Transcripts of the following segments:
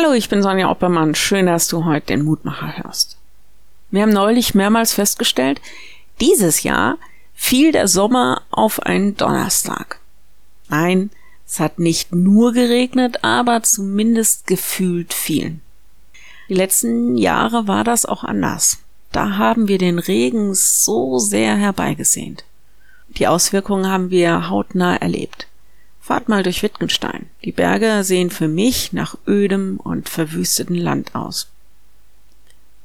Hallo, ich bin Sonja Oppermann. Schön, dass du heute den Mutmacher hörst. Wir haben neulich mehrmals festgestellt, dieses Jahr fiel der Sommer auf einen Donnerstag. Nein, es hat nicht nur geregnet, aber zumindest gefühlt viel. Die letzten Jahre war das auch anders. Da haben wir den Regen so sehr herbeigesehnt. Die Auswirkungen haben wir hautnah erlebt. Fahrt mal durch Wittgenstein. Die Berge sehen für mich nach ödem und verwüsteten Land aus.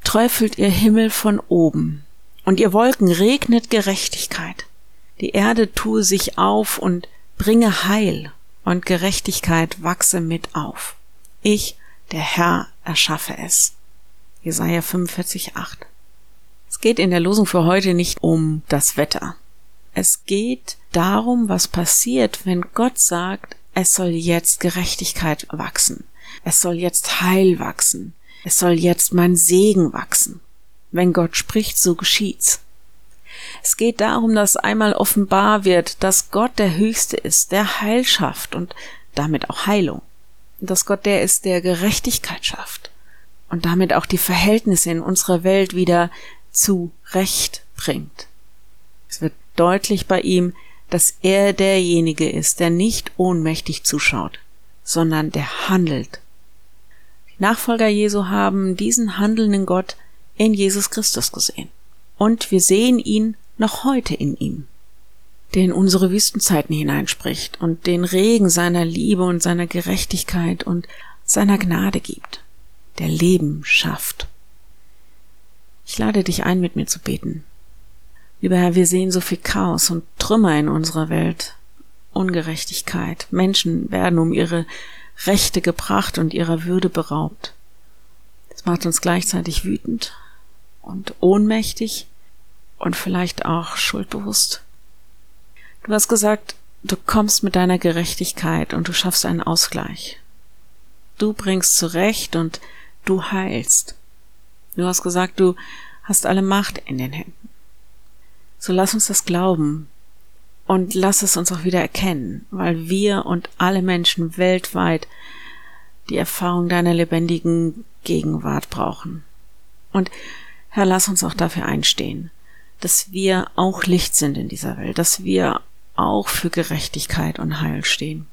Träufelt ihr Himmel von oben, und ihr Wolken regnet Gerechtigkeit. Die Erde tue sich auf und bringe Heil, und Gerechtigkeit wachse mit auf. Ich, der Herr, erschaffe es. Jesaja 45, 8. Es geht in der Losung für heute nicht um das Wetter. Es geht darum, was passiert, wenn Gott sagt, es soll jetzt Gerechtigkeit wachsen. Es soll jetzt Heil wachsen. Es soll jetzt mein Segen wachsen. Wenn Gott spricht, so geschieht's. Es geht darum, dass einmal offenbar wird, dass Gott der Höchste ist, der Heil schafft und damit auch Heilung. Und dass Gott der ist, der Gerechtigkeit schafft und damit auch die Verhältnisse in unserer Welt wieder zu Recht bringt. Es wird deutlich bei ihm, dass er derjenige ist, der nicht ohnmächtig zuschaut, sondern der handelt. Die Nachfolger Jesu haben diesen handelnden Gott in Jesus Christus gesehen. Und wir sehen ihn noch heute in ihm, der in unsere Wüstenzeiten hineinspricht und den Regen seiner Liebe und seiner Gerechtigkeit und seiner Gnade gibt, der Leben schafft. Ich lade dich ein, mit mir zu beten. Lieber Herr, wir sehen so viel Chaos und Trümmer in unserer Welt, Ungerechtigkeit. Menschen werden um ihre Rechte gebracht und ihrer Würde beraubt. Das macht uns gleichzeitig wütend und ohnmächtig und vielleicht auch schuldbewusst. Du hast gesagt, du kommst mit deiner Gerechtigkeit und du schaffst einen Ausgleich. Du bringst zurecht und du heilst. Du hast gesagt, du hast alle Macht in den Händen. So lass uns das glauben und lass es uns auch wieder erkennen, weil wir und alle Menschen weltweit die Erfahrung deiner lebendigen Gegenwart brauchen. Und Herr, lass uns auch dafür einstehen, dass wir auch Licht sind in dieser Welt, dass wir auch für Gerechtigkeit und Heil stehen.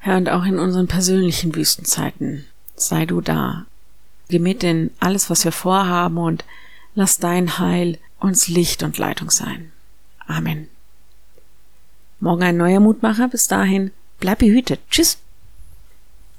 Herr, und auch in unseren persönlichen Wüstenzeiten sei du da. Geh mit in alles, was wir vorhaben und lass dein Heil uns Licht und Leitung sein. Amen. Morgen ein neuer Mutmacher. Bis dahin, bleib behütet. Tschüss.